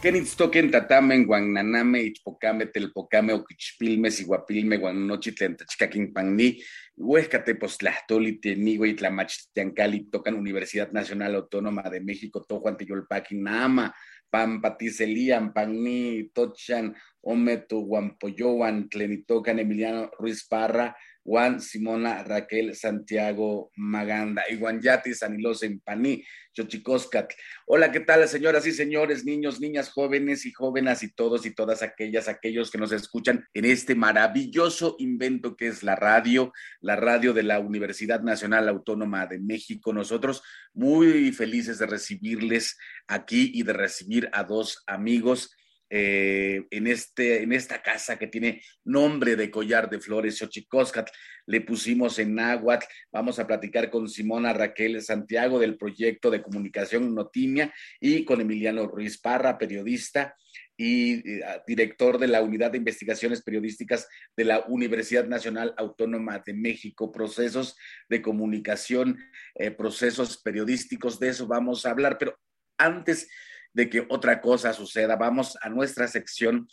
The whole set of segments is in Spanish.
Kenitstoken tatamen guananame ichpocame telpocame oquichpilme siguapilme guanochitlen tachcaquin panni huescate postlahtoli tenigo y tlamachtiancali tocan Universidad Nacional Autónoma de México to tiyolpaki nama pampa tiselian panni tochan ometo guampoyoan tlenitocan Emiliano Ruiz Parra Juan Simona Raquel Santiago Maganda, Iguanyati Sanilos Paní, Chochicoscat. Hola, ¿qué tal, señoras y señores, niños, niñas, jóvenes y jóvenes y todos y todas aquellas, aquellos que nos escuchan en este maravilloso invento que es la radio, la radio de la Universidad Nacional Autónoma de México. Nosotros muy felices de recibirles aquí y de recibir a dos amigos eh, en, este, en esta casa que tiene nombre de collar de flores, Xochicóscat, le pusimos en náhuatl. Vamos a platicar con Simona Raquel Santiago del proyecto de comunicación Notimia y con Emiliano Ruiz Parra, periodista y eh, director de la Unidad de Investigaciones Periodísticas de la Universidad Nacional Autónoma de México, procesos de comunicación, eh, procesos periodísticos, de eso vamos a hablar, pero antes de que otra cosa suceda. Vamos a nuestra sección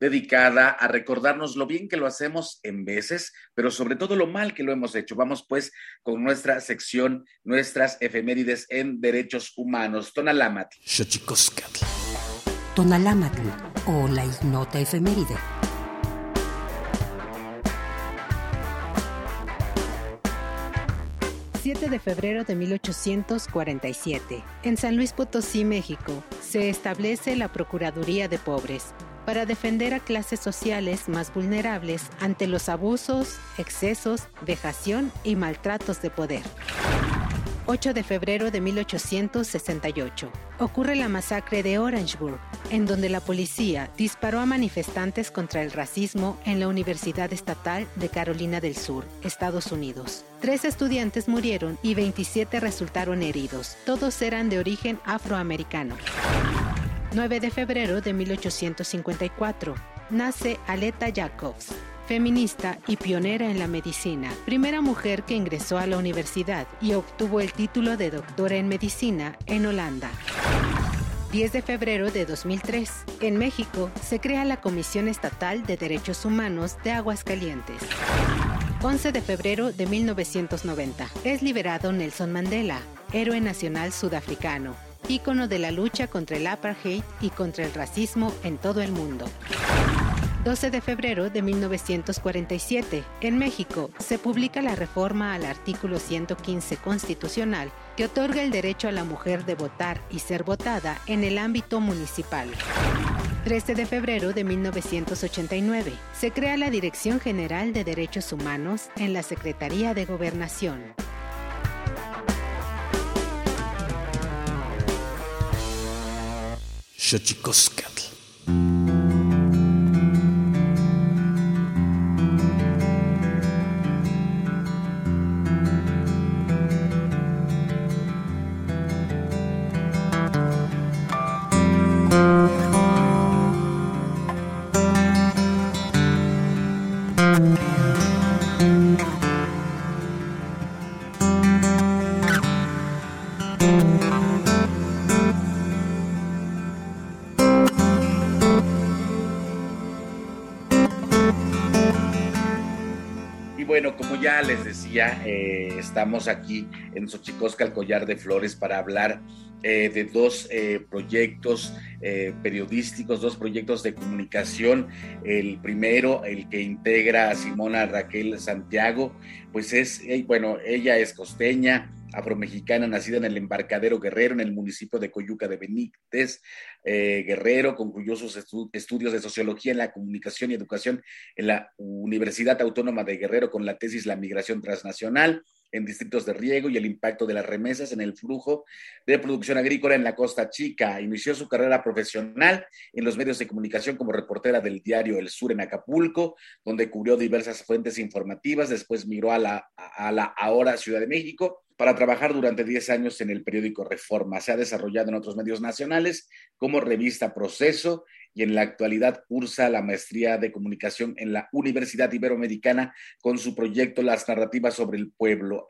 dedicada a recordarnos lo bien que lo hacemos en veces, pero sobre todo lo mal que lo hemos hecho. Vamos pues con nuestra sección, nuestras efemérides en derechos humanos. Tonalámatl. Tonalámatl o la ignota efeméride. 7 de febrero de 1847, en San Luis Potosí, México, se establece la Procuraduría de Pobres para defender a clases sociales más vulnerables ante los abusos, excesos, vejación y maltratos de poder. 8 de febrero de 1868, ocurre la masacre de Orangeburg, en donde la policía disparó a manifestantes contra el racismo en la Universidad Estatal de Carolina del Sur, Estados Unidos. Tres estudiantes murieron y 27 resultaron heridos. Todos eran de origen afroamericano. 9 de febrero de 1854, nace Aleta Jacobs, feminista y pionera en la medicina, primera mujer que ingresó a la universidad y obtuvo el título de doctora en medicina en Holanda. 10 de febrero de 2003, en México, se crea la Comisión Estatal de Derechos Humanos de Aguascalientes. 11 de febrero de 1990, es liberado Nelson Mandela, héroe nacional sudafricano, ícono de la lucha contra el apartheid y contra el racismo en todo el mundo. 12 de febrero de 1947, en México, se publica la reforma al artículo 115 constitucional que otorga el derecho a la mujer de votar y ser votada en el ámbito municipal. 13 de febrero de 1989, se crea la Dirección General de Derechos Humanos en la Secretaría de Gobernación. les eh, estamos aquí en Xochicosca, el Collar de Flores, para hablar eh, de dos eh, proyectos periodísticos, dos proyectos de comunicación. El primero, el que integra a Simona Raquel Santiago, pues es, bueno, ella es costeña, afromexicana, nacida en el embarcadero Guerrero, en el municipio de Coyuca de Benítez, eh, Guerrero, concluyó sus estudios de sociología en la comunicación y educación en la Universidad Autónoma de Guerrero con la tesis La migración transnacional en distritos de riego y el impacto de las remesas en el flujo de producción agrícola en la Costa Chica. Inició su carrera profesional en los medios de comunicación como reportera del diario El Sur en Acapulco, donde cubrió diversas fuentes informativas. Después migró a la, a la ahora Ciudad de México para trabajar durante 10 años en el periódico Reforma. Se ha desarrollado en otros medios nacionales como revista Proceso y en la actualidad cursa la maestría de comunicación en la Universidad Iberoamericana con su proyecto Las narrativas sobre el pueblo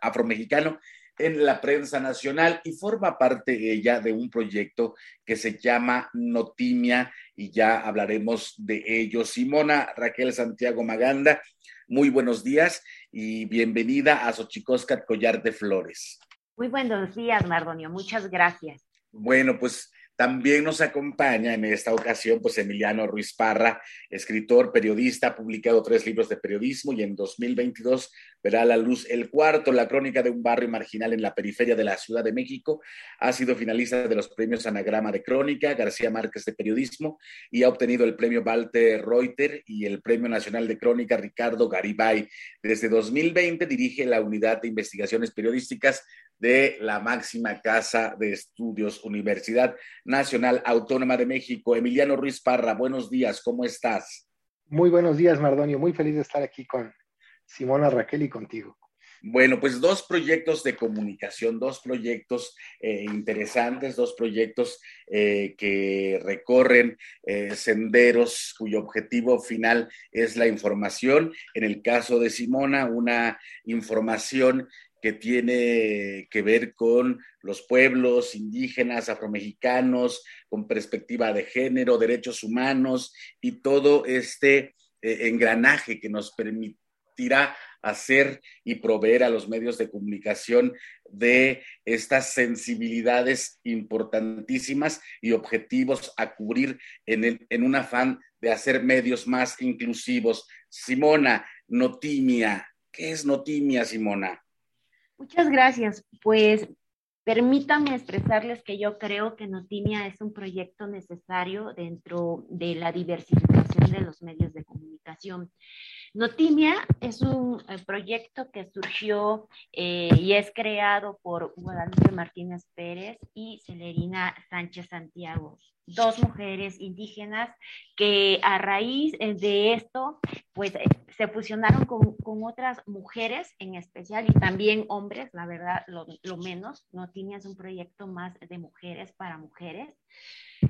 afromexicano en la prensa nacional y forma parte ella de un proyecto que se llama Notimia y ya hablaremos de ello. Simona Raquel Santiago Maganda, muy buenos días y bienvenida a Xochicoscat Collar de Flores. Muy buenos días, Mardonio. Muchas gracias. Bueno, pues También nos acompaña en esta ocasión, pues Emiliano Ruiz Parra, escritor, periodista, ha publicado tres libros de periodismo y en 2022 verá a la luz el cuarto, la crónica de un barrio marginal en la periferia de la Ciudad de México. Ha sido finalista de los premios Anagrama de Crónica, García Márquez de Periodismo y ha obtenido el premio Walter Reuter y el premio nacional de crónica Ricardo Garibay. Desde 2020 dirige la unidad de investigaciones periodísticas de la máxima casa de estudios, Universidad Nacional Autónoma de México. Emiliano Ruiz Parra, buenos días, ¿cómo estás? Muy buenos días, Mardonio. Muy feliz de estar aquí con Simona Raquel y contigo. Bueno, pues dos proyectos de comunicación, dos proyectos eh, interesantes, dos proyectos eh, que recorren eh, senderos cuyo objetivo final es la información. En el caso de Simona, una información que tiene que ver con los pueblos indígenas, afromexicanos, con perspectiva de género, derechos humanos y todo este eh, engranaje que nos permitirá hacer y proveer a los medios de comunicación de estas sensibilidades importantísimas y objetivos a cubrir en, en un afán de hacer medios más inclusivos. Simona, Notimia, ¿qué es Notimia, Simona? Muchas gracias. Pues permítanme expresarles que yo creo que Notimia es un proyecto necesario dentro de la diversificación de los medios de comunicación. Notimia es un eh, proyecto que surgió eh, y es creado por Guadalupe Martínez Pérez y Celerina Sánchez Santiago dos mujeres indígenas que a raíz eh, de esto, pues eh, se fusionaron con, otras mujeres en especial y también hombres, la verdad, lo, menos, no tienes un proyecto más de mujeres para mujeres.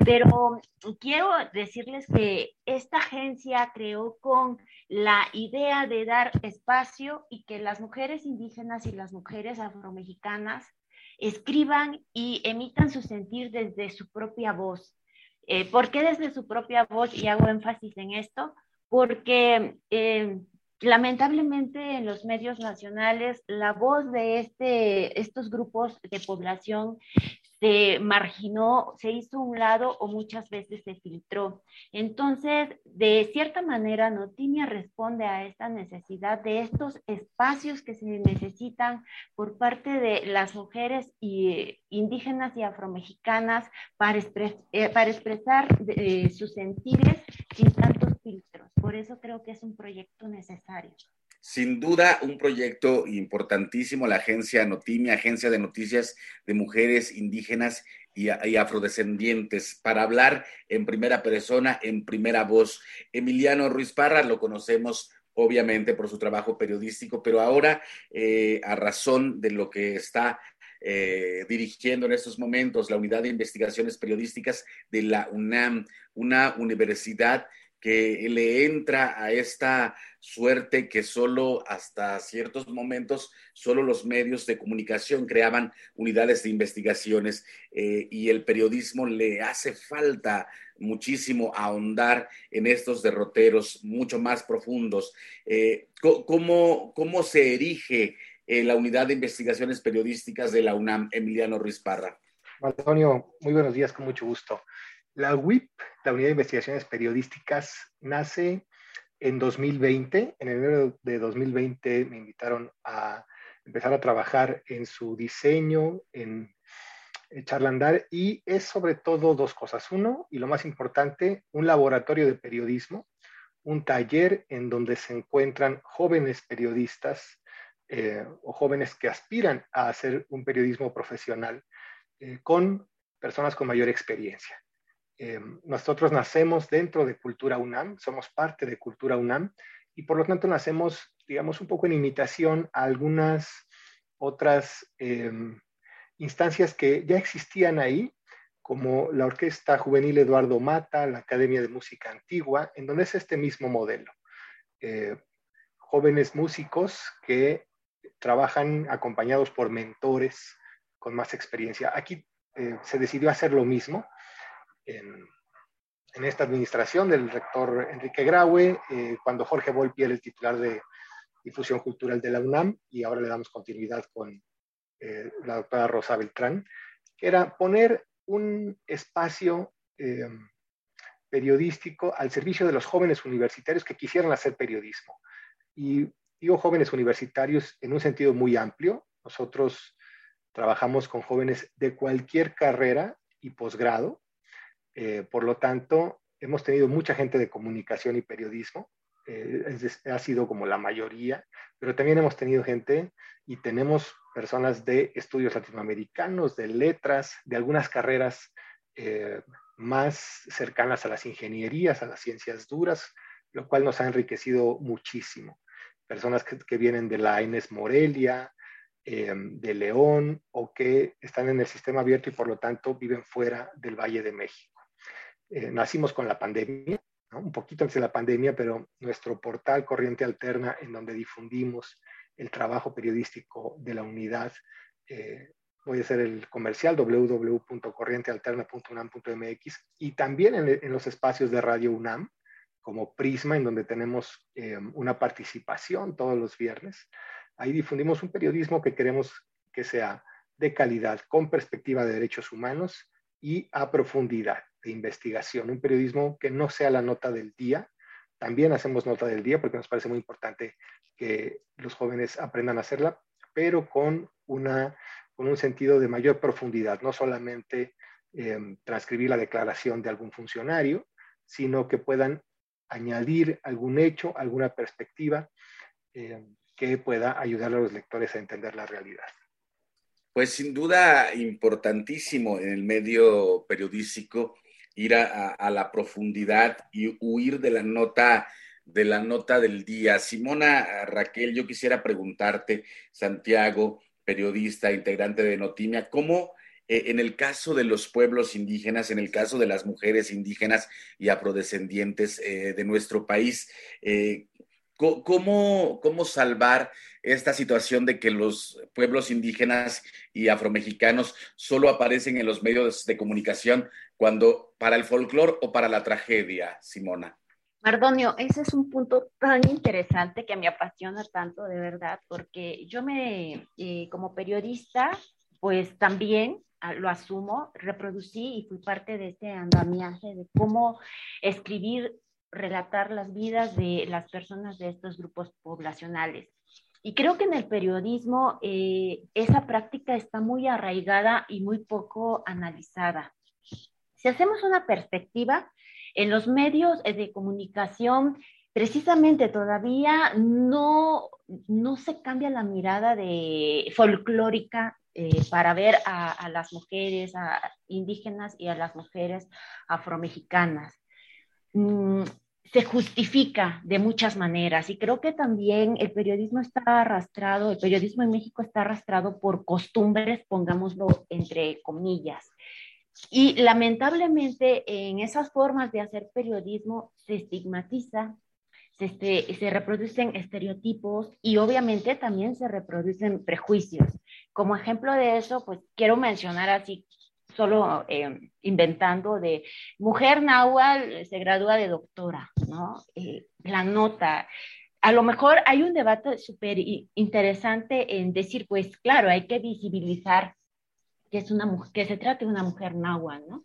Pero quiero decirles que esta agencia creó con la idea de dar espacio y que las mujeres indígenas y las mujeres afromexicanas escriban y emitan su sentir desde su propia voz. Eh, ¿Por qué desde su propia voz? Y hago énfasis en esto, porque eh, lamentablemente en los medios nacionales la voz de este, estos grupos de población se marginó, se hizo un lado o muchas veces se filtró. Entonces, de cierta manera, Notinia responde a esta necesidad de estos espacios que se necesitan por parte de las mujeres y, indígenas y afromexicanas para, eh, para expresar eh, sus sentires sin tantos filtros. Por eso creo que es un proyecto necesario. Sin duda, un proyecto importantísimo, la agencia Notimia, Agencia de Noticias de Mujeres Indígenas y, Afrodescendientes, para hablar en primera persona, en primera voz. Emiliano Ruiz Parra lo conocemos obviamente por su trabajo periodístico, pero ahora, eh, a razón de lo que está eh, dirigiendo en estos momentos la Unidad de Investigaciones Periodísticas de la UNAM, una universidad que le entra a esta suerte que solo hasta ciertos momentos, solo los medios de comunicación creaban unidades de investigaciones eh, y el periodismo le hace falta muchísimo ahondar en estos derroteros mucho más profundos. Eh, ¿cómo, ¿cómo, se erige eh, la unidad de investigaciones periodísticas de la UNAM, Emiliano Ruiz Parra? Antonio, muy buenos días, con mucho gusto. La WIP, la Unidad de Investigaciones Periodísticas, nace en 2020. En enero de 2020 me invitaron a empezar a trabajar en su diseño, en charlandar, y es sobre todo dos cosas. Uno, y lo más importante, un laboratorio de periodismo, un taller en donde se encuentran jóvenes periodistas eh, o jóvenes que aspiran a hacer un periodismo profesional eh, con personas con mayor experiencia. Eh, nosotros nacemos dentro de Cultura UNAM, somos parte de Cultura UNAM y por lo tanto nacemos, digamos, un poco en imitación a algunas otras em, instancias que ya existían ahí, como la Orquesta Juvenil Eduardo Mata, la Academia de Música Antigua, en donde es este mismo modelo. Eh, jóvenes músicos que trabajan acompañados por mentores con más experiencia. Aquí eh, se decidió hacer lo mismo en, esta administración del rector Enrique Graue, eh, cuando Jorge Volpi era el titular de difusión cultural de la UNAM y ahora le damos continuidad con eh, la doctora Rosa Beltrán, que era poner un espacio eh, periodístico al servicio de los jóvenes universitarios que quisieran hacer periodismo. Y digo jóvenes universitarios en un sentido muy amplio. Nosotros trabajamos con jóvenes de cualquier carrera y posgrado. Eh, por lo tanto, hemos tenido mucha gente de comunicación y periodismo. Eh, ha sido como la mayoría, pero también hemos tenido gente y tenemos personas de estudios latinoamericanos, de letras, de algunas carreras eh, más cercanas a las ingenierías, a las ciencias duras, lo cual nos ha enriquecido muchísimo. Personas que, vienen de la Inés Morelia, de León o que están en el sistema abierto y por lo tanto viven fuera del Valle de México. Eh, nacimos con la pandemia, un poquito antes de la pandemia, pero nuestro portal Corriente Alterna, en donde difundimos el trabajo periodístico de la unidad, voy a hacer el comercial www.corrientealterna.unam.mx y también en, los espacios de Radio UNAM, como Prisma, en donde tenemos eh, una participación todos los viernes. Ahí difundimos un periodismo que queremos que sea de calidad, con perspectiva de derechos humanos y a profundidad de investigación. Un periodismo que no sea la nota del día. También hacemos nota del día porque nos parece muy importante que los jóvenes aprendan a hacerla, pero con una con un sentido de mayor profundidad, no solamente eh, transcribir la declaración de algún funcionario, sino que puedan añadir algún hecho, alguna perspectiva eh, que pueda ayudar a los lectores a entender la realidad. Pues sin duda importantísimo en el medio periodístico ir a, la profundidad y huir de la nota de la nota del día. Simona Raquel, yo quisiera preguntarte, Santiago, periodista, integrante de Notimia, cómo eh, en el caso de los pueblos indígenas, en el caso de las mujeres indígenas y afrodescendientes eh, de nuestro país, eh, ¿cómo, ¿cómo salvar esta situación de que los pueblos indígenas y afromexicanos solo aparecen en los medios de comunicación cuando para el folclore o para la tragedia, Simona? Mardonio, ese es un punto tan interesante que me apasiona tanto, de verdad, porque yo me, eh, como periodista, pues también ah, lo asumo, reproducí y fui parte de este andamiaje de cómo escribir, relatar las vidas de las personas de estos grupos poblacionales. Y creo que en el periodismo eh, esa práctica está muy arraigada y muy poco analizada. Si hacemos una perspectiva, en los medios eh, de comunicación, precisamente todavía no, no se cambia la mirada de folclórica eh, para ver a, las mujeres indígenas y a las mujeres afromexicanas. Mm, se justifica de muchas maneras y creo que también el periodismo está arrastrado, el periodismo en México está arrastrado por costumbres, pongámoslo entre comillas. Y lamentablemente en esas formas de hacer periodismo se estigmatiza, se, este, se, reproducen estereotipos y obviamente también se reproducen prejuicios. Como ejemplo de eso, pues quiero mencionar así, solo eh, inventando, de mujer náhuatl se gradúa de doctora, ¿no? Eh, la nota. A lo mejor hay un debate súper interesante en decir, pues claro, hay que visibilizar que, es una, que se trate de una mujer náhuatl, ¿no?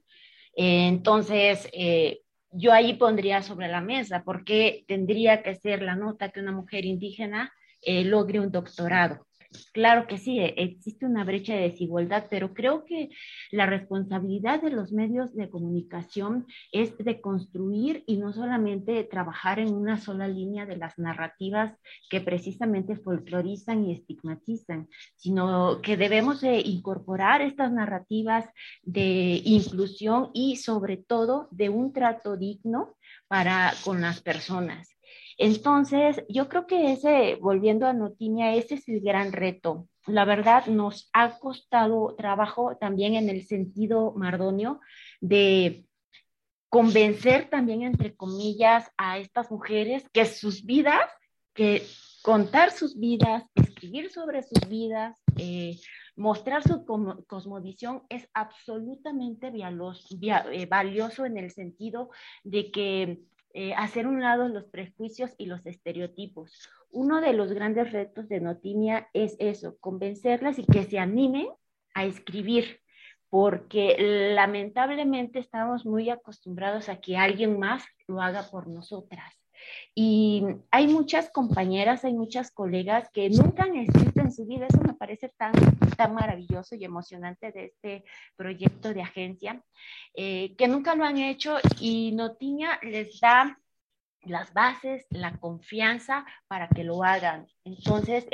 entonces, eh, yo ahí pondría sobre la mesa por qué tendría que ser la nota que una mujer indígena eh, logre un doctorado. Claro que sí, e, existe una brecha de desigualdad, pero creo que la responsabilidad de los medios de comunicación es de construir y no solamente trabajar en una sola línea de las narrativas que precisamente folclorizan y estigmatizan, sino que debemos de incorporar estas narrativas de inclusión y sobre todo de un trato digno para con las personas. Entonces, yo creo que ese, volviendo a Notinia, ese es el gran reto. La verdad, nos ha costado trabajo también en el sentido, Mardonio, de convencer también, entre comillas, a estas mujeres que sus vidas, que contar sus vidas, escribir sobre sus vidas, eh, mostrar su cosmovisión es absolutamente eh, valioso en el sentido de que eh, hacer un lado los prejuicios y los estereotipos. Uno de los grandes retos de Notinia es eso, convencerlas y que se animen a escribir, porque lamentablemente estamos muy acostumbrados a que alguien más lo haga por nosotras. Y hay muchas compañeras, hay muchas colegas que nunca han escrito en su vida. Eso me parece tan, tan maravilloso y emocionante de este proyecto de agencia, eh, que nunca lo han hecho y Notiña les da las bases, la confianza para que lo hagan. Entonces,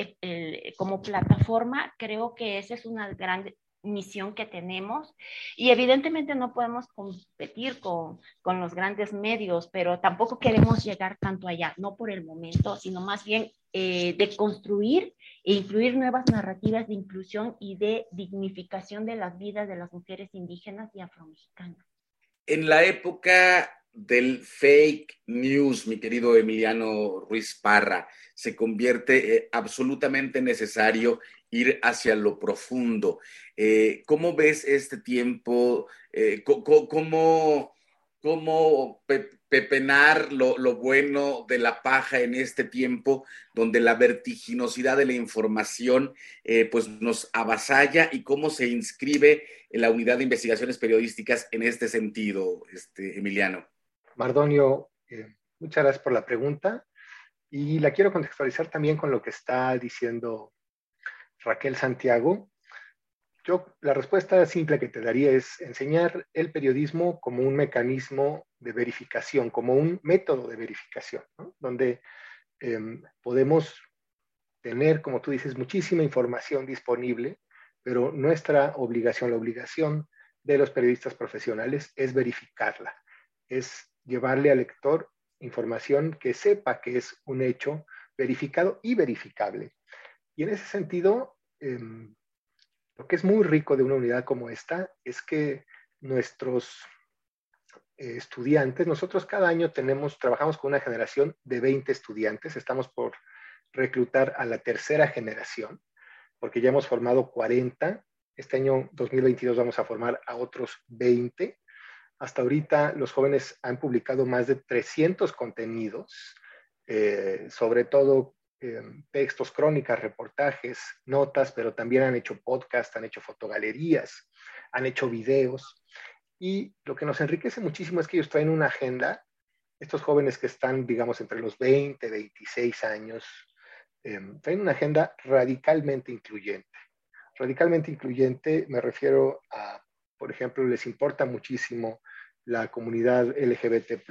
como plataforma, creo que esa es una gran misión que tenemos y evidentemente no podemos competir con, con, los grandes medios, pero tampoco queremos llegar tanto allá, no por el momento, sino más bien eh, de construir e incluir nuevas narrativas de inclusión y de dignificación de las vidas de las mujeres indígenas y afromexicanas. En la época del fake news, mi querido Emiliano Ruiz Parra, se convierte eh, absolutamente necesario ir hacia lo profundo. Eh, ¿Cómo ves este tiempo? Eh, ¿Cómo, cómo pepenar lo, lo, bueno de la paja en este tiempo donde la vertiginosidad de la información eh, pues nos avasalla y cómo se inscribe en la unidad de investigaciones periodísticas en este sentido, este, Emiliano? Mardonio, muchas gracias por la pregunta y la quiero contextualizar también con lo que está diciendo Raquel Santiago, yo la respuesta simple que te daría es enseñar el periodismo como un mecanismo de verificación, como un método de verificación, donde em, podemos tener, como tú dices, muchísima información disponible, pero nuestra obligación, la obligación de los periodistas profesionales es verificarla, es llevarle al lector información que sepa que es un hecho verificado y verificable. Y en ese sentido, em, lo que es muy rico de una unidad como esta es que nuestros eh, estudiantes, nosotros cada año trabajamos con una generación de 20 estudiantes, estamos por reclutar a la tercera generación, porque ya hemos formado 40, este año 2022 vamos a formar a otros 20. Hasta ahorita los jóvenes han publicado más de 300 contenidos, eh, sobre todo textos, crónicas, reportajes, notas, pero también han hecho podcast, han hecho fotogalerías, han hecho videos. Y lo que nos enriquece muchísimo es que ellos traen una agenda, estos jóvenes que están, digamos, entre los 20, 26 años, eh, traen una agenda radicalmente incluyente. Radicalmente incluyente me refiero a, por ejemplo, les importa muchísimo la comunidad LGBT,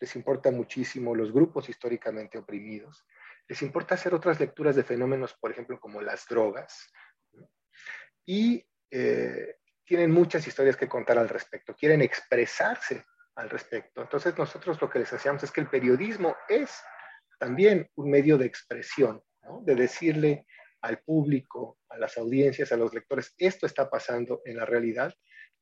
les importa muchísimo los grupos históricamente oprimidos, les importa hacer otras lecturas de fenómenos, por ejemplo, como las drogas, y eh, tienen muchas historias que contar al respecto, quieren expresarse al respecto. Entonces nosotros lo que les hacíamos es que el periodismo es también un medio de expresión, de decirle al público, a las audiencias, a los lectores, esto está pasando en la realidad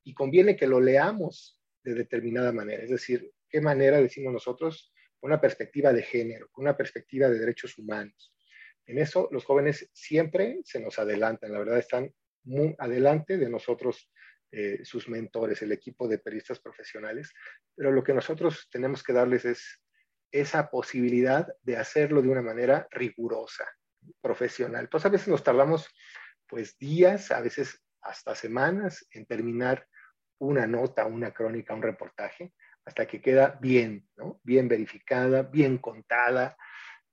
y conviene que lo leamos de determinada manera. Es decir, ¿qué manera decimos nosotros? Una perspectiva de género, una perspectiva de derechos humanos. En eso los jóvenes siempre se nos adelantan, la verdad están muy adelante de nosotros, eh, sus mentores, el equipo de periodistas profesionales, pero lo que nosotros tenemos que darles es esa posibilidad de hacerlo de una manera rigurosa, profesional. Entonces a veces nos tardamos pues días, a veces hasta semanas en terminar una nota, una crónica, un reportaje, hasta que queda bien, bien verificada, bien contada,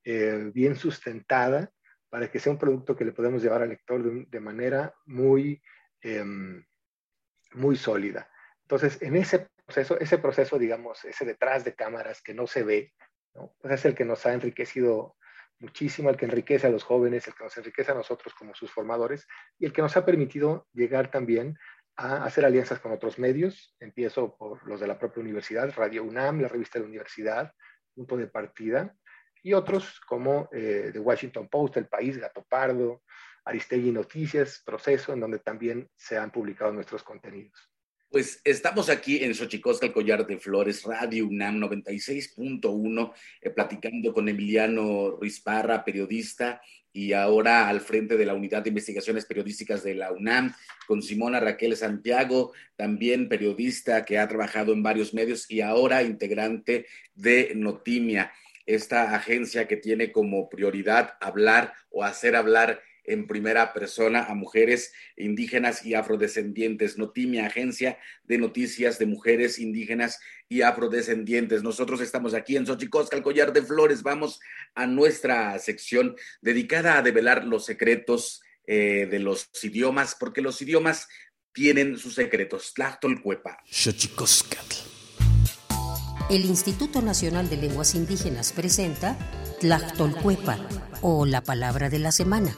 eh, bien sustentada, para que sea un producto que le podemos llevar al lector de, manera muy, em, muy sólida. Entonces, en ese proceso, ese proceso, digamos, ese detrás de cámaras que no se ve. Pues es el que nos ha enriquecido muchísimo, el que enriquece a los jóvenes, el que nos enriquece a nosotros como sus formadores y el que nos ha permitido llegar también a hacer alianzas con otros medios. Empiezo por los de la propia universidad, Radio UNAM, la revista de la universidad, Punto de Partida, y otros como eh, The Washington Post, El País, Gato Pardo, Aristegui Noticias, Proceso, en donde también se han publicado nuestros contenidos. Pues estamos aquí en Xochicosca, el Collar de Flores, Radio UNAM 96.1, eh, platicando con Emiliano Ruiz Parra, periodista, y ahora al frente de la Unidad de Investigaciones Periodísticas de la UNAM, con Simona Raquel Santiago, también periodista que ha trabajado en varios medios y ahora integrante de Notimia, esta agencia que tiene como prioridad hablar o hacer hablar en primera persona a mujeres indígenas y afrodescendientes. Notimia, agencia de noticias de mujeres indígenas y afrodescendientes. Nosotros estamos aquí en Xochicosca, el collar de flores. Vamos a nuestra sección dedicada a develar los secretos eh, de los idiomas, porque los idiomas tienen sus secretos. Tlachtolcuepa. El Instituto Nacional de Lenguas Indígenas presenta Tlachtolcuepa o la palabra de la semana.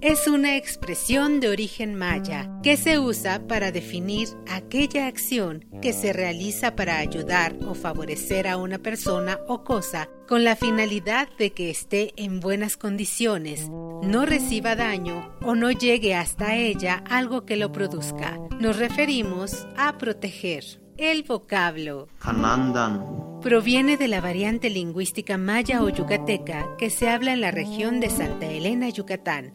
Es una expresión de origen maya que se usa para definir aquella acción que se realiza para ayudar o favorecer a una persona o cosa con la finalidad de que esté en buenas condiciones, no reciba daño o no llegue hasta ella algo que lo produzca. Nos referimos a proteger. El vocablo proviene de la variante lingüística maya o yucateca que se habla en la región de Santa Elena, Yucatán,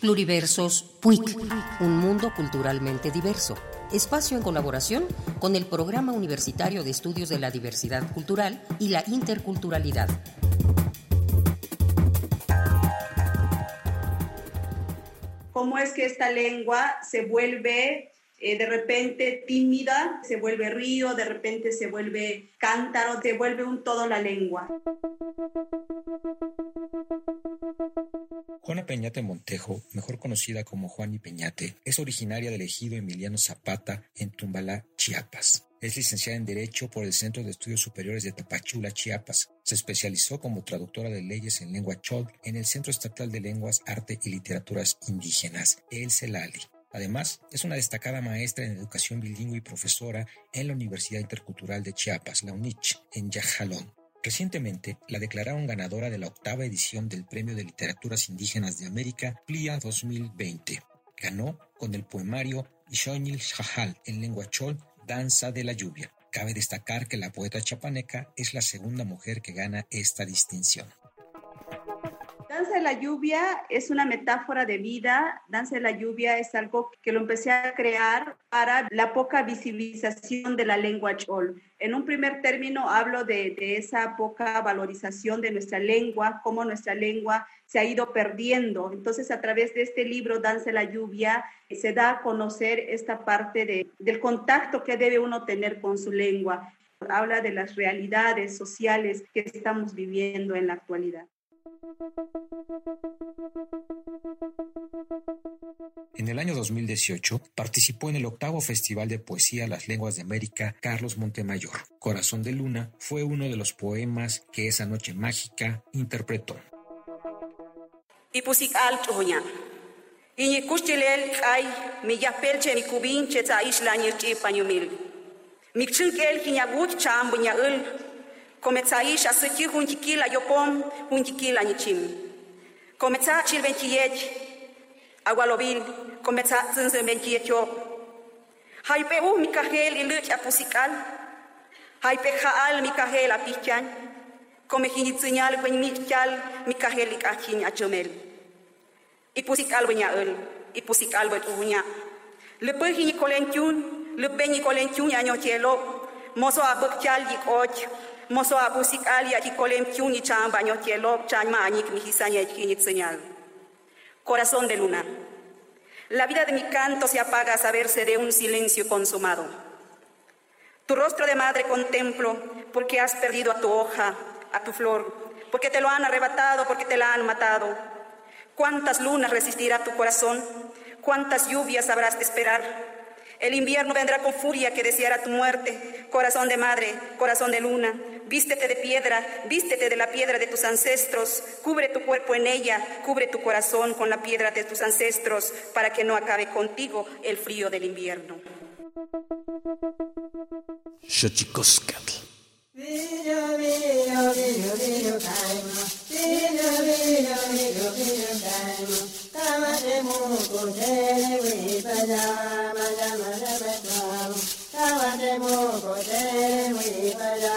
Pluriversos PUIC, un mundo culturalmente diverso. Espacio en colaboración con el Programa Universitario de Estudios de la Diversidad Cultural y la Interculturalidad. ¿Cómo es que esta lengua se vuelve eh, de repente tímida, se vuelve río, de repente se vuelve cántaro, se vuelve un todo la lengua? Juana Peñate Montejo, mejor conocida como Juani Peñate, es originaria del ejido Emiliano Zapata en Tumbalá, Chiapas. Es licenciada en Derecho por el Centro de Estudios Superiores de Tapachula, Chiapas. Se especializó como traductora de leyes en lengua chol en el Centro Estatal de Lenguas, Arte y Literaturas Indígenas, el CELALI. Además, es una destacada maestra en educación bilingüe y profesora en la Universidad Intercultural de Chiapas, la UNICH, en Yajalón. Recientemente la declararon ganadora de la octava edición del Premio de Literaturas Indígenas de América, PLIA 2020. Ganó con el poemario Ishonil Shahal en lengua chol, Danza de la Lluvia. Cabe destacar que la poeta chapaneca es la segunda mujer que gana esta distinción. Danza de la lluvia es una metáfora de vida. Danza de la lluvia es algo que lo empecé a crear para la poca visibilización de la lengua chol. En un primer término hablo de, esa poca valorización de nuestra lengua, cómo nuestra lengua se ha ido perdiendo. Entonces, a través de este libro, Danza la lluvia, se da a conocer esta parte de, del contacto que debe uno tener con su lengua. Habla de las realidades sociales que estamos viviendo en la actualidad. En el año 2018 participó en el octavo Festival de Poesía Las Lenguas de América Carlos Montemayor. Corazón de Luna fue uno de los poemas que esa noche mágica interpretó. Isla ni chi hunjikila yopom hunjikila nichim. Kometsa chilventiyech agualobil kometsa tzinzembentiyetyo. Haipe u mikahel iluch apusikal. Haipe jaal mikahel apichan. Come hinitzinyal kwen michal mikahel ikachin achomel. Ipusikal wenya ul. Ipusikal wet uhunya. Lepe hini kolentyun. Lepe ni kolentyun yanyotielo. Moso abuk chal yik och. Moso. Corazón de luna. La vida de mi canto se apaga a saberse de un silencio consumado. Tu rostro de madre contemplo porque has perdido a tu hoja, a tu flor, porque te lo han arrebatado, porque te la han matado. ¿Cuántas lunas resistirá tu corazón? ¿Cuántas lluvias habrás de esperar? El invierno vendrá con furia que deseará tu muerte. Corazón de madre, corazón de luna, vístete de piedra, vístete de la piedra de tus ancestros, cubre tu cuerpo en ella, cubre tu corazón con la piedra de tus ancestros, para que no acabe contigo el frío del invierno. Tavate mukute vipada madamada betvam. Tavate mukute vipada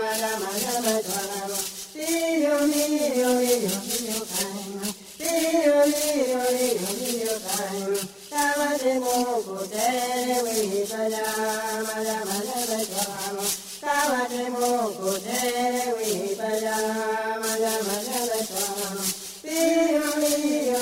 madamada betvam. Tiyo niyo niyo niyo kaima. Tiyo niyo niyo niyo kaima. Tavate mukute vipada madamada betvam. Tavate mukute vipada madamada betvam.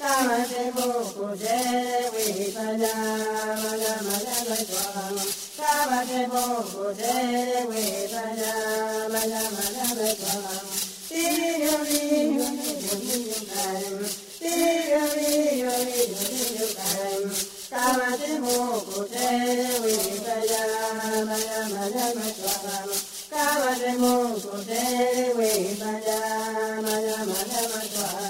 Samasivu kuje vipaja maja maja vaitvam. Samasivu kuje vipaja maja maja vaitvam. Tiyo tiyo tiyo tiyo kaim. Tiyo tiyo tiyo tiyo kaim. Samasivu kuje vipaja maja maja vaitvam. Samasivu kuje vipaja maja maja vaitvam.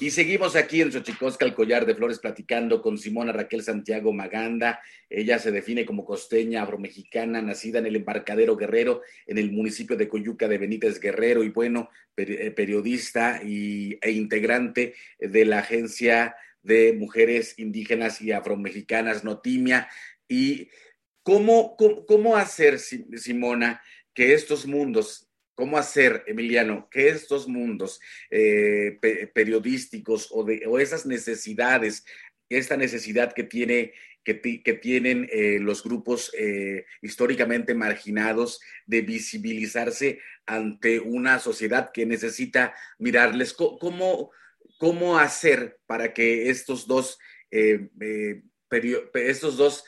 Y seguimos aquí en Xochicosca, collar de flores, platicando con Simona Raquel Santiago Maganda. Ella se define como costeña afromexicana, nacida en el embarcadero Guerrero, en el municipio de Coyuca de Benítez Guerrero, y bueno, eh, periodista y, e integrante de la agencia de mujeres indígenas y afromexicanas, Notimia. ¿Y cómo, cómo hacer, Simona, que estos mundos cómo hacer, Emiliano, que estos mundos eh, periodísticos o, de, esas necesidades, esta necesidad que, tiene, que, tienen eh, los grupos eh, históricamente marginados de visibilizarse ante una sociedad que necesita mirarles, ¿cómo, cómo hacer para que estos dos, estos dos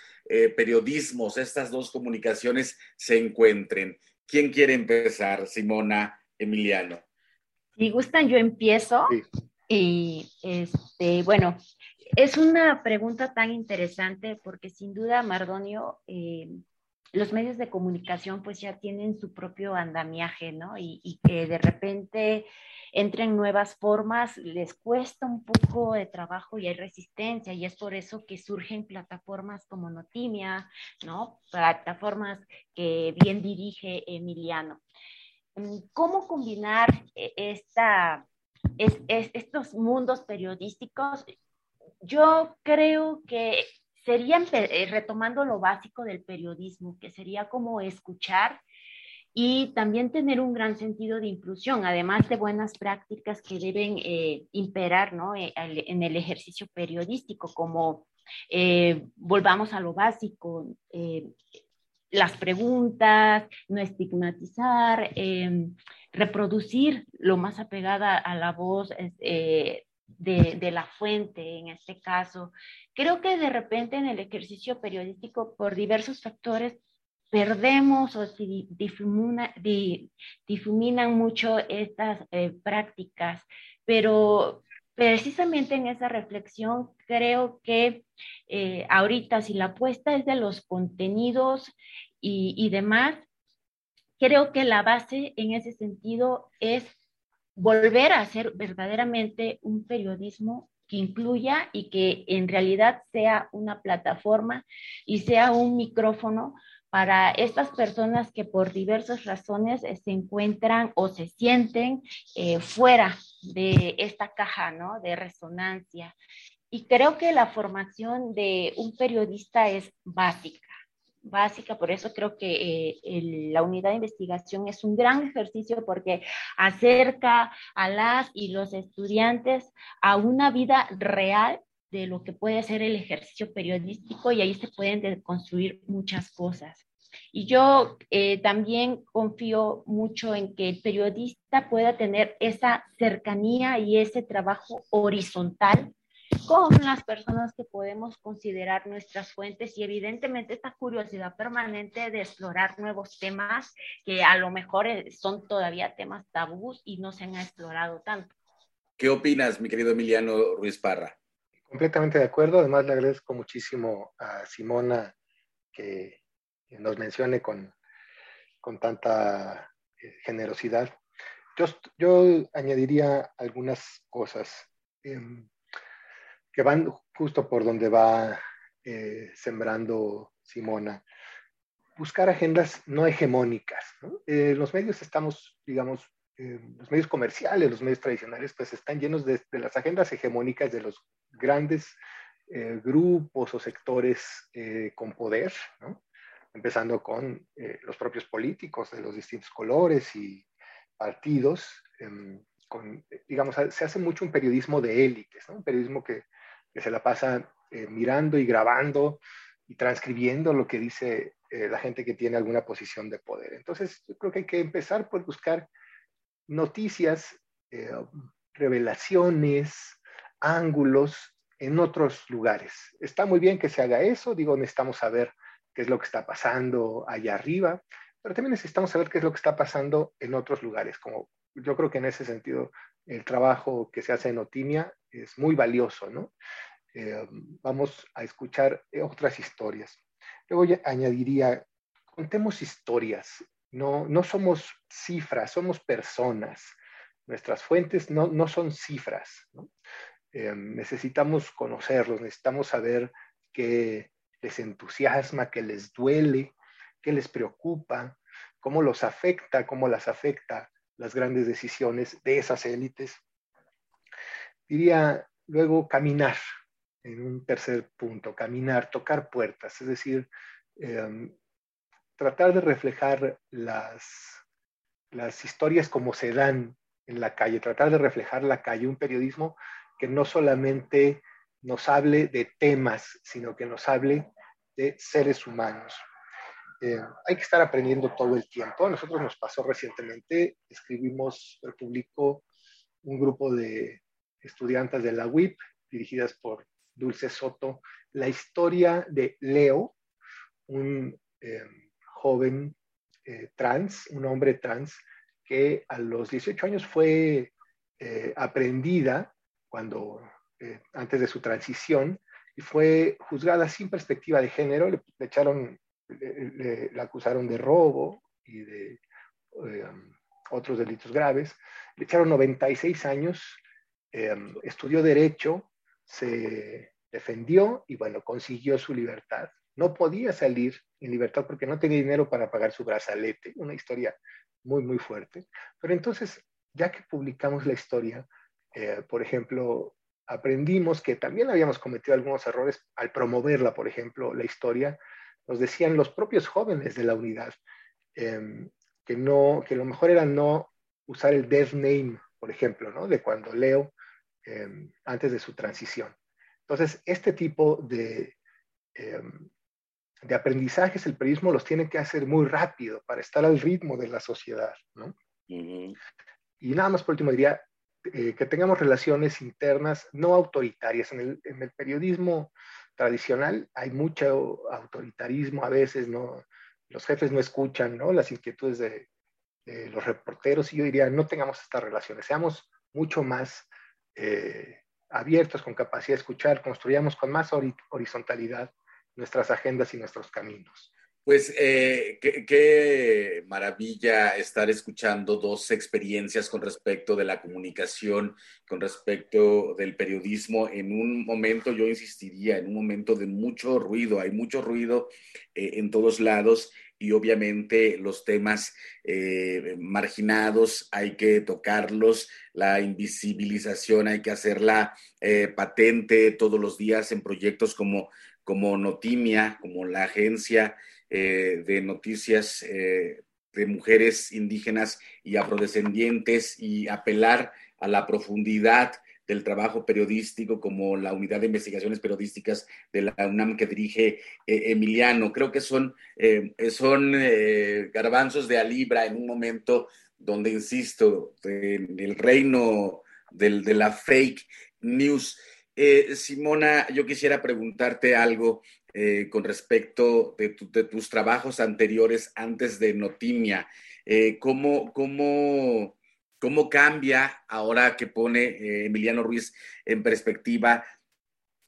periodismos, estas dos comunicaciones se encuentren? ¿Quién quiere empezar? Simona, Emiliano. Si gustan, yo empiezo. Y este, bueno, es una pregunta tan interesante porque sin duda, Mardonio, eh, los medios de comunicación pues ya tienen su propio andamiaje, ¿no? Y, que de repente entren nuevas formas, les cuesta un poco de trabajo y hay resistencia y es por eso que surgen plataformas como Notimia, ¿no? Plataformas que bien dirige Emiliano. Mm, ¿Cómo combinar eh, esta, estos mundos periodísticos? Yo creo que sería eh, retomando lo básico del periodismo, que sería como escuchar y también tener un gran sentido de inclusión, además de buenas prácticas que deben eh, imperar ¿no? Eh, en el ejercicio periodístico, como volvamos a lo básico, las preguntas, no estigmatizar, reproducir lo más apegada a la voz de, la fuente en este caso. Creo que de repente en el ejercicio periodístico, por diversos factores, perdemos o se difuminan mucho estas eh, prácticas, pero precisamente en esa reflexión creo que eh, ahorita si la apuesta es de los contenidos y, y demás, creo que la base en ese sentido es volver a hacer verdaderamente un periodismo que incluya y que en realidad sea una plataforma y sea un micrófono para estas personas que por diversas razones eh, se encuentran o se sienten eh, fuera de esta caja ¿no? de resonancia. Y creo que la formación de un periodista es básica básica, por eso creo que eh, la unidad de investigación es un gran ejercicio porque acerca a las y los estudiantes a una vida real de lo que puede ser el ejercicio periodístico y ahí se pueden construir muchas cosas. Y yo eh, también confío mucho en que el periodista pueda tener esa cercanía y ese trabajo horizontal con las personas que podemos considerar nuestras fuentes y evidentemente esta curiosidad permanente de explorar nuevos temas que a lo mejor eh, son todavía temas tabús y no se han explorado tanto. ¿Qué opinas, mi querido Emiliano Ruiz Parra? Completamente de acuerdo. Además, le agradezco muchísimo a Simona que nos mencione con, con tanta eh, generosidad. Yo, yo añadiría algunas cosas. Em, que van justo por donde va eh, sembrando Simona. Buscar agendas no hegemónicas. Eh, los medios estamos, digamos, los medios comerciales, los medios tradicionales, pues están llenos de, las agendas hegemónicas de los grandes grupos o sectores con poder, empezando con los propios políticos de los distintos colores y partidos. Em, digamos, se hace mucho un periodismo de élites, un periodismo que se la pasa eh, mirando y grabando y transcribiendo lo que dice eh, la gente que tiene alguna posición de poder. Entonces, creo que hay que empezar por buscar noticias, eh, revelaciones, ángulos en otros lugares. Está muy bien que se haga eso, digo, necesitamos saber qué es lo que está pasando allá arriba, pero también necesitamos saber qué es lo que está pasando en otros lugares, como yo creo que en ese sentido el trabajo que se hace en Otimia es muy valioso, ¿no? Eh, vamos a escuchar otras historias. Luego añadiría, contemos historias, no, no somos cifras, somos personas. nuestras fuentes no, no son cifras. Eh, necesitamos conocerlos, necesitamos saber qué les entusiasma, qué les duele, qué les preocupa, cómo los afecta, cómo las afecta las grandes decisiones de esas élites. Diría luego caminar, en un tercer punto, caminar, tocar puertas, es decir, em, tratar de reflejar las, las historias como se dan en la calle, tratar de reflejar la calle, un periodismo que no solamente nos hable de temas, sino que nos hable de seres humanos. Eh, hay que estar aprendiendo todo el tiempo. A nosotros nos pasó recientemente, escribimos, publicó un grupo de estudiantes de la UIP, dirigidas por Dulce Soto, la historia de Leo, un eh, joven eh, trans, un hombre trans, que a los 18 años fue aprendida cuando, antes de su transición, y fue juzgada sin perspectiva de género, le echaron le, acusaron de robo y de eh, otros delitos graves. Le echaron 96 años, eh, estudió derecho, se defendió y bueno, consiguió su libertad. No podía salir en libertad porque no tenía dinero para pagar su brazalete, una historia muy, muy fuerte. Pero entonces, ya que publicamos la historia, eh, por ejemplo, aprendimos que también habíamos cometido algunos errores al promoverla, por ejemplo, la historia, nos decían los propios jóvenes de la unidad, em, que, no, que lo mejor era no usar el death name, por ejemplo, ¿no? de cuando Leo, em, antes de su transición. Entonces, este tipo de, em, de aprendizajes, el periodismo los tiene que hacer muy rápido para estar al ritmo de la sociedad. ¿no? Y nada más por último diría eh, que tengamos relaciones internas no autoritarias. En el, periodismo tradicional hay mucho autoritarismo a veces, ¿no? Los jefes no escuchan, ¿no? Las inquietudes de, los reporteros y yo diría, no tengamos estas relaciones, seamos mucho más eh, abiertos, con capacidad de escuchar, construyamos con más horizontalidad nuestras agendas y nuestros caminos. Pues eh, qué, maravilla estar escuchando dos experiencias con respecto de la comunicación, con respecto del periodismo. En un momento, yo insistiría, en un momento de mucho ruido, hay mucho ruido eh, en todos lados y obviamente los temas eh, marginados hay que tocarlos, la invisibilización hay que hacerla patente todos los días en proyectos como, como Notimia, como la agencia eh, de noticias eh, de mujeres indígenas y afrodescendientes y apelar a la profundidad del trabajo periodístico como la unidad de investigaciones periodísticas de la UNAM que dirige eh, Emiliano. Creo que son, son garbanzos de alibra en un momento donde, insisto, en el reino del, de la fake news. Simona, yo quisiera preguntarte algo eh, con respecto de, tus trabajos anteriores antes de Notimia. Eh, ¿cómo, cómo, cómo, cambia ahora que pone eh, Emiliano Ruiz en perspectiva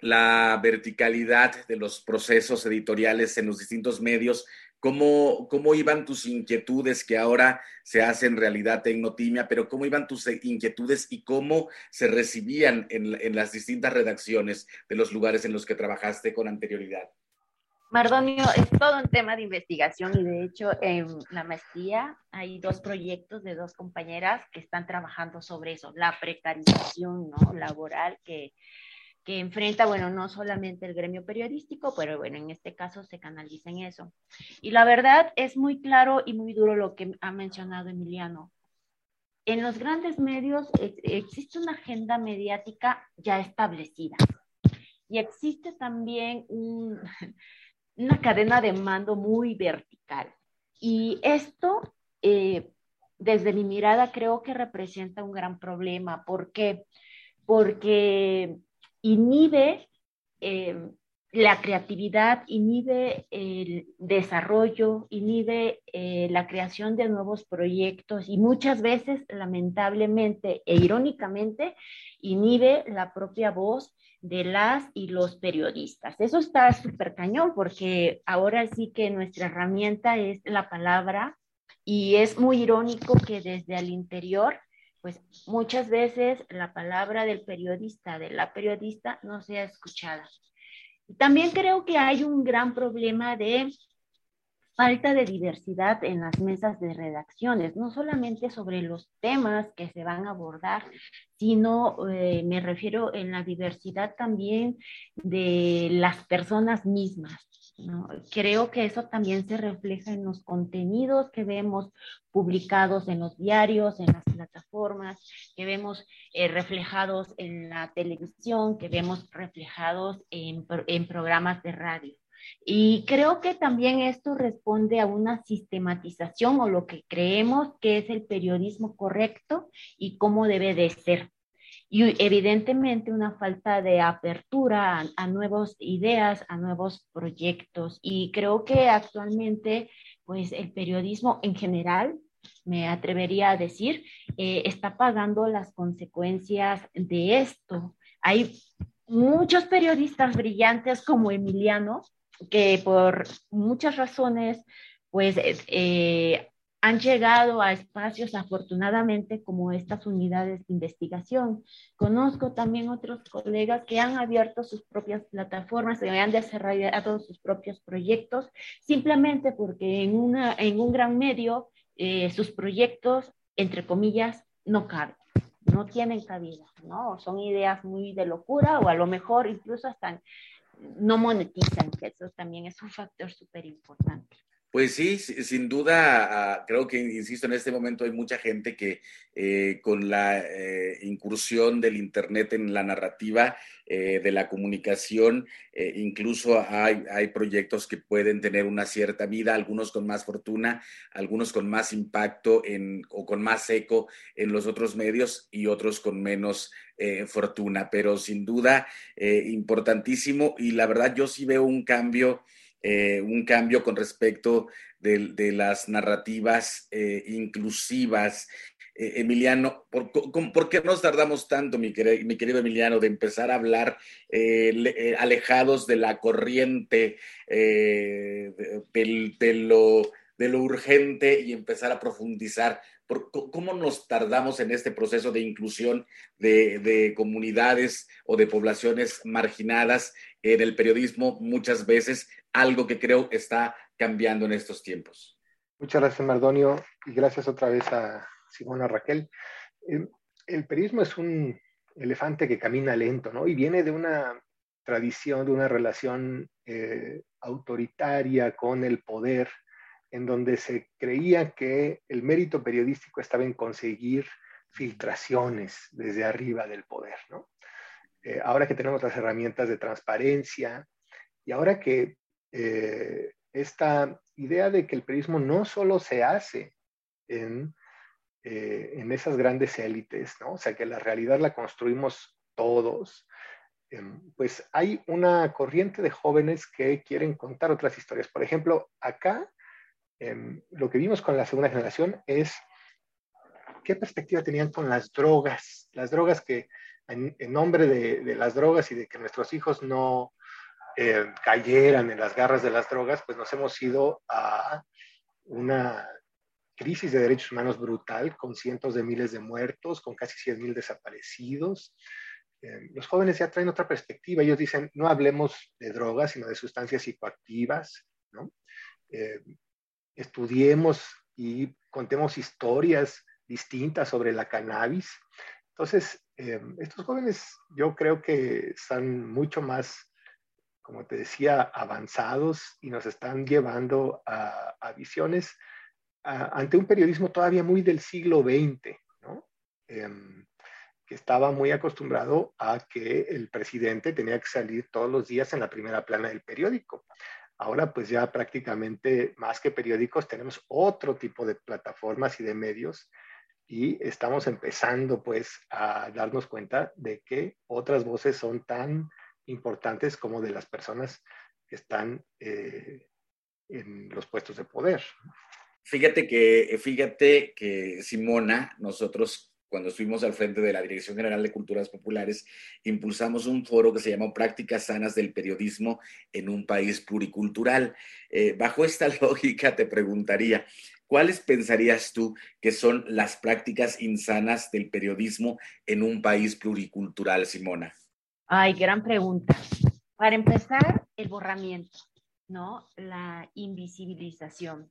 la verticalidad de los procesos editoriales en los distintos medios? ¿Cómo, ¿Cómo iban tus inquietudes que ahora se hacen realidad en Notimia, pero cómo iban tus inquietudes y cómo se recibían en, en las distintas redacciones de los lugares en los que trabajaste con anterioridad? Mardonio, es todo un tema de investigación y de hecho en la maestría hay dos proyectos de dos compañeras que están trabajando sobre eso, la precarización ¿no? laboral que, que enfrenta, bueno, no solamente el gremio periodístico, pero bueno, en este caso se canaliza en eso. Y la verdad es muy claro y muy duro lo que ha mencionado Emiliano. En los grandes medios existe una agenda mediática ya establecida y existe también un una cadena de mando muy vertical. Y esto, eh, desde mi mirada, creo que representa un gran problema. ¿Por qué? Porque inhibe eh, la creatividad, inhibe el desarrollo, inhibe eh, la creación de nuevos proyectos y muchas veces, lamentablemente e irónicamente, inhibe la propia voz de las y los periodistas. Eso está súper cañón porque ahora sí que nuestra herramienta es la palabra y es muy irónico que desde el interior pues muchas veces la palabra del periodista, de la periodista, no sea escuchada. También creo que hay un gran problema de falta de diversidad en las mesas de redacciones, no solamente sobre los temas que se van a abordar, sino eh, me refiero en la diversidad también de las personas mismas. Creo que eso también se refleja en los contenidos que vemos publicados en los diarios, en las plataformas, que vemos eh, reflejados en la televisión, que vemos reflejados en, en programas de radio. Y creo que también esto responde a una sistematización o lo que creemos que es el periodismo correcto y cómo debe de ser y evidentemente una falta de apertura a, nuevas ideas, a nuevos proyectos. Y creo que actualmente, pues el periodismo en general, me atrevería a decir, eh, está pagando las consecuencias de esto. Hay muchos periodistas brillantes como Emiliano que por muchas razones, pues eh, han llegado a espacios afortunadamente como estas unidades de investigación. Conozco también otros colegas que han abierto sus propias plataformas, que han desarrollado sus propios proyectos, simplemente porque en, una, en un gran medio eh, sus proyectos, entre comillas, no caben, no tienen cabida, ¿no? Son ideas muy de locura o a lo mejor incluso hasta no monetizan, que eso también es un factor súper importante. Pues sí, sin duda, ah, creo que, insisto, en este momento hay mucha gente que eh, con la eh, incursión del Internet en la narrativa eh, de la comunicación, incluso hay, hay, proyectos que pueden tener una cierta vida, algunos con más fortuna, algunos con más impacto en, o con más eco en los otros medios y otros con menos fortuna, pero sin duda importantísimo y la verdad yo sí veo un cambio eh, un cambio con respecto de, las narrativas eh, inclusivas. Eh, Emiliano, ¿por, qué nos tardamos tanto, mi, querido Emiliano, de empezar a hablar alejados de la corriente, de, lo, de lo urgente y empezar a profundizar? ¿Cómo nos tardamos en este proceso de inclusión de, comunidades o de poblaciones marginadas en el periodismo muchas veces, algo que creo está cambiando en estos tiempos? Muchas gracias, Mardonio, y gracias otra vez a Simona Raquel. Eh, el periodismo es un elefante que camina lento, ¿no? Y viene de una tradición, de una relación eh, autoritaria con el poder en donde se creía que el mérito periodístico estaba en conseguir filtraciones desde arriba del poder. ¿no? Eh, ahora que tenemos las herramientas de transparencia y ahora que eh, esta idea de que el periodismo no solo se hace en, eh, en esas grandes élites, ¿no? o sea, que la realidad la construimos todos, em, pues hay una corriente de jóvenes que quieren contar otras historias. Por ejemplo, acá Em, lo que vimos con la segunda generación es qué perspectiva tenían con las drogas, las drogas que en, nombre de, las drogas y de que nuestros hijos no eh, cayeran en las garras de las drogas, pues nos hemos ido a una crisis de derechos humanos brutal, con cientos de miles de muertos, con casi 100 mil desaparecidos. Em, los jóvenes ya traen otra perspectiva. Ellos dicen, no hablemos de drogas, sino de sustancias psicoactivas. ¿no? Em, estudiemos y contemos historias distintas sobre la cannabis. Entonces, eh, estos jóvenes yo creo que están mucho más, como te decía, avanzados y nos están llevando a, visiones ante un periodismo todavía muy del siglo XX. Em, que estaba muy acostumbrado a que el presidente tenía que salir todos los días en la primera plana del periódico. Ahora pues ya prácticamente más que periódicos tenemos otro tipo de plataformas y de medios y estamos empezando pues a darnos cuenta de que otras voces son tan importantes como de las personas que están eh, en los puestos de poder. Fíjate que, fíjate que Simona, nosotros cuando estuvimos al frente de la Dirección General de Culturas Populares, impulsamos un foro que se llamó Prácticas Sanas del Periodismo en un País Pluricultural. Eh, bajo esta lógica te preguntaría, ¿cuáles pensarías tú que son las prácticas insanas del periodismo en un país pluricultural, Simona? Ay, gran pregunta. Para empezar, el borramiento, ¿no? La invisibilización.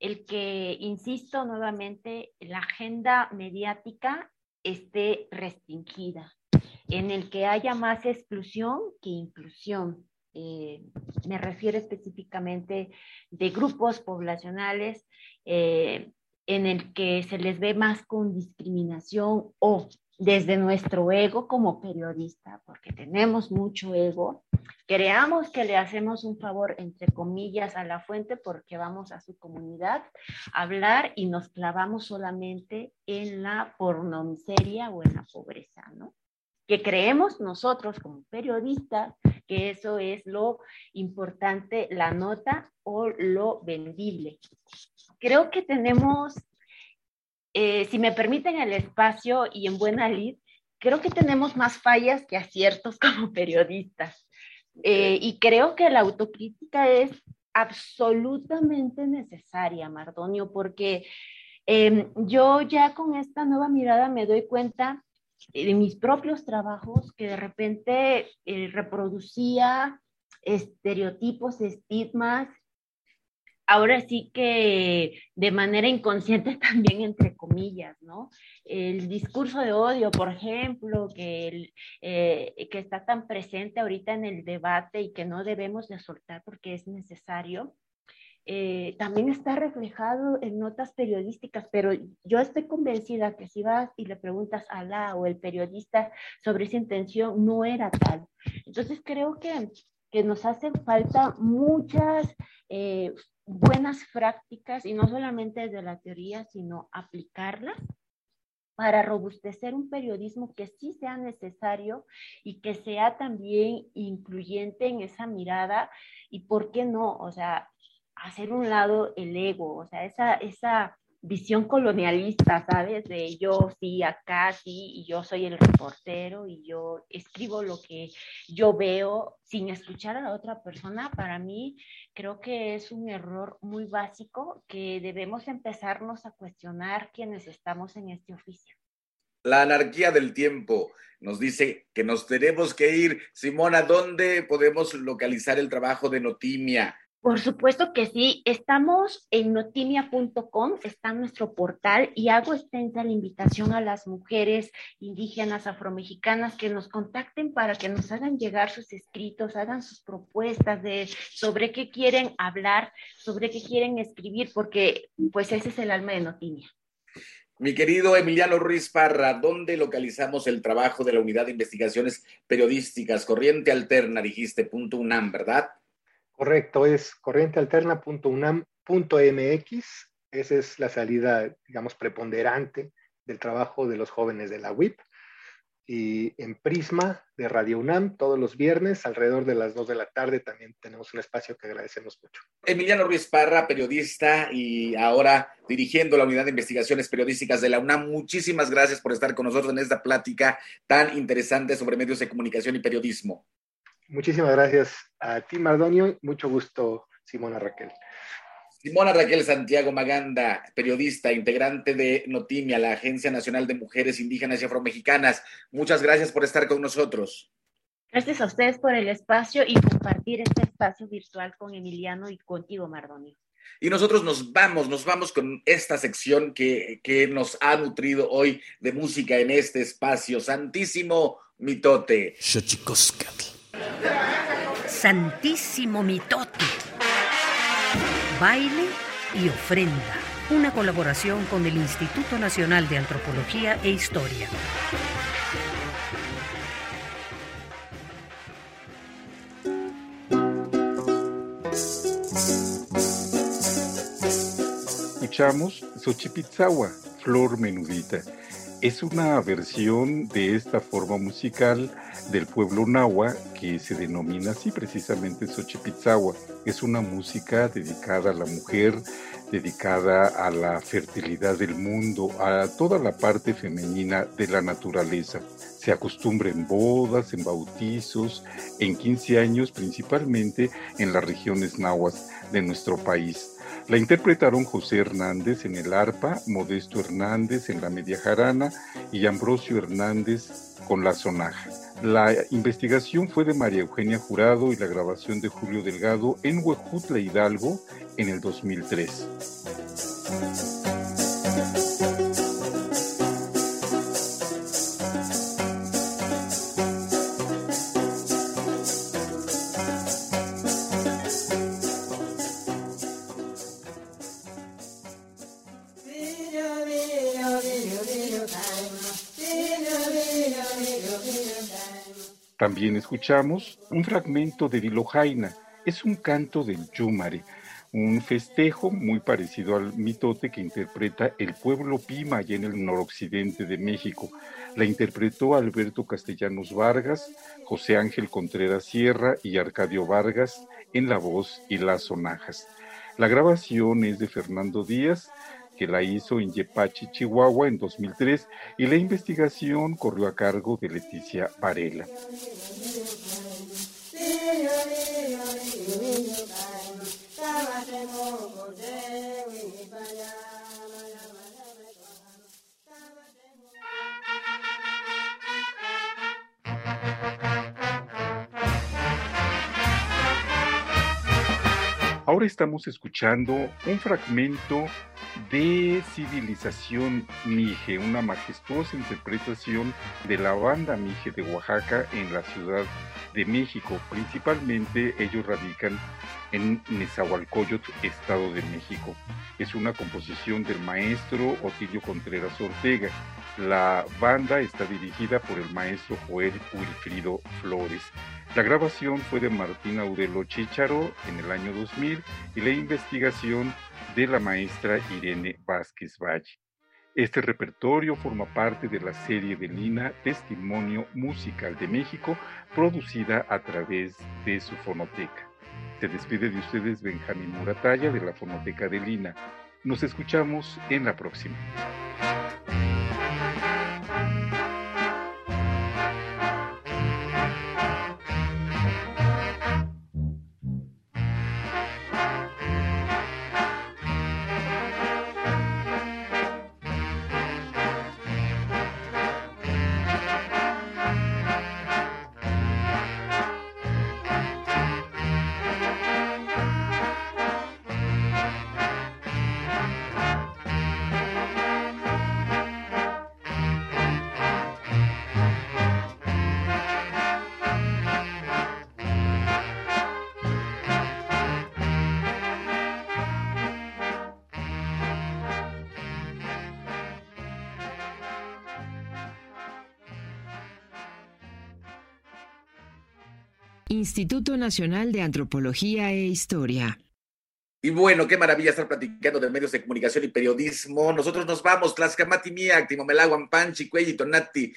El que, insisto nuevamente, la agenda mediática esté restringida, en el que haya más exclusión que inclusión. Eh, me refiero específicamente de grupos poblacionales eh, en el que se les ve más con discriminación o desde nuestro ego como periodista, porque tenemos mucho ego, creamos que le hacemos un favor, entre comillas, a la fuente porque vamos a su comunidad a hablar y nos clavamos solamente en la pornomiseria o en la pobreza, ¿no? Que creemos nosotros como periodistas que eso es lo importante, la nota o lo vendible. Creo que tenemos eh, si me permiten el espacio y en buena lid, creo que tenemos más fallas que aciertos como periodistas. Eh, y creo que la autocrítica es absolutamente necesaria, Mardonio, porque em, yo ya con esta nueva mirada me doy cuenta de mis propios trabajos que de repente eh, reproducía estereotipos, estigmas ahora sí que de manera inconsciente también, entre comillas, ¿no? El discurso de odio, por ejemplo, que, eh, que está tan presente ahorita en el debate y que no debemos de soltar porque es necesario, eh, también está reflejado en notas periodísticas, pero yo estoy convencida que si vas y le preguntas a la o el periodista sobre esa intención, no era tal. Entonces creo que, que nos hacen falta muchas eh, buenas prácticas y no solamente de la teoría, sino aplicarlas para robustecer un periodismo que sí sea necesario y que sea también incluyente en esa mirada y por qué no, o sea, hacer un lado el ego, o sea, esa, esa visión colonialista, ¿sabes? De yo sí, acá sí, y yo soy el reportero y yo escribo lo que yo veo sin escuchar a la otra persona, para mí creo que es un error muy básico que debemos empezarnos a cuestionar quienes estamos en este oficio. La anarquía del tiempo nos dice que nos tenemos que ir. Simona, ¿dónde podemos localizar el trabajo de Notimia? Por supuesto que sí. Estamos en notimia.com, está nuestro portal y hago extensa la invitación a las mujeres indígenas afromexicanas que nos contacten para que nos hagan llegar sus escritos, hagan sus propuestas de sobre qué quieren hablar, sobre qué quieren escribir, porque pues ese es el alma de Notimia. Mi querido Emiliano Ruiz Parra, ¿dónde localizamos el trabajo de la Unidad de Investigaciones Periodísticas? Corriente Alterna, dijiste, punto UNAM, ¿verdad? Correcto, es corrientealterna.unam.mx. Esa es la salida, digamos, preponderante del trabajo de los jóvenes de la WIP. Y en Prisma de Radio UNAM, todos los viernes, alrededor de las 2 de la tarde, también tenemos un espacio que agradecemos mucho. Emiliano Ruiz Parra, periodista y ahora dirigiendo la Unidad de Investigaciones Periodísticas de la UNAM. Muchísimas gracias por estar con nosotros en esta plática tan interesante sobre medios de comunicación y periodismo. Muchísimas gracias a ti, Mardonio. Mucho gusto, Simona Raquel. Simona Raquel Santiago Maganda, periodista, integrante de Notimia, la Agencia Nacional de Mujeres Indígenas y Afromexicanas. Muchas gracias por estar con nosotros. Gracias a ustedes por el espacio y compartir este espacio virtual con Emiliano y contigo, Mardonio. Y nosotros nos vamos, nos vamos con esta sección que, que nos ha nutrido hoy de música en este espacio. Santísimo mitote. Santísimo Mitote. Baile y ofrenda. Una colaboración con el Instituto Nacional de Antropología e Historia. Escuchamos Xochipitzawa, Flor Menudita. Es una versión de esta forma musical del pueblo nahua que se denomina así precisamente Xochipitzawa. Es una música dedicada a la mujer, dedicada a la fertilidad del mundo, a toda la parte femenina de la naturaleza. Se acostumbra en bodas, en bautizos, en 15 años, principalmente en las regiones nahuas de nuestro país. La interpretaron José Hernández en el arpa, Modesto Hernández en la media jarana y Ambrosio Hernández con la sonaja. La investigación fue de María Eugenia Jurado y la grabación de Julio Delgado en Huejutla Hidalgo en el 2003. También escuchamos un fragmento de Vilojaina, es un canto del Yumare, un festejo muy parecido al mitote que interpreta el pueblo Pima allá en el noroccidente de México. La interpretó Alberto Castellanos Vargas, José Ángel Contreras Sierra y Arcadio Vargas en la voz y las sonajas. La grabación es de Fernando Díaz, que la hizo en Yepachi, Chihuahua, en 2003, y la investigación corrió a cargo de Leticia Varela. Ahora estamos escuchando un fragmento de Civilización Mije, una majestuosa interpretación de la banda Mije de Oaxaca en la Ciudad de México. Principalmente ellos radican en Nezahualcóyotl, Estado de México. Es una composición del maestro Otilio Contreras Ortega. La banda está dirigida por el maestro Joel Wilfrido Flores. La grabación fue de Martín Aurelo Chicharo en el año 2000 y la investigación de la maestra Irene Vázquez Valle. Este repertorio forma parte de la serie de Lina Testimonio Musical de México, producida a través de su fonoteca. Se despide de ustedes Benjamín Muratalla de la fonoteca de Lina. Nos escuchamos en la próxima. Instituto Nacional de Antropología e Historia. Y bueno, qué maravilla estar platicando de medios de comunicación y periodismo. Nosotros nos vamos, Tlaxcamati Miak, Timomelaguan Panchi, Cuelli, Tonati,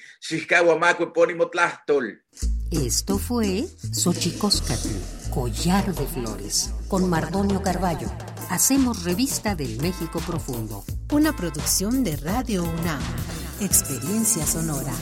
Maco, Epónimo, Tlastol. Esto fue Xochicóscatl, Collar de Flores, con Mardonio Carballo. Hacemos revista del México Profundo. Una producción de Radio UNAM. Experiencia sonora.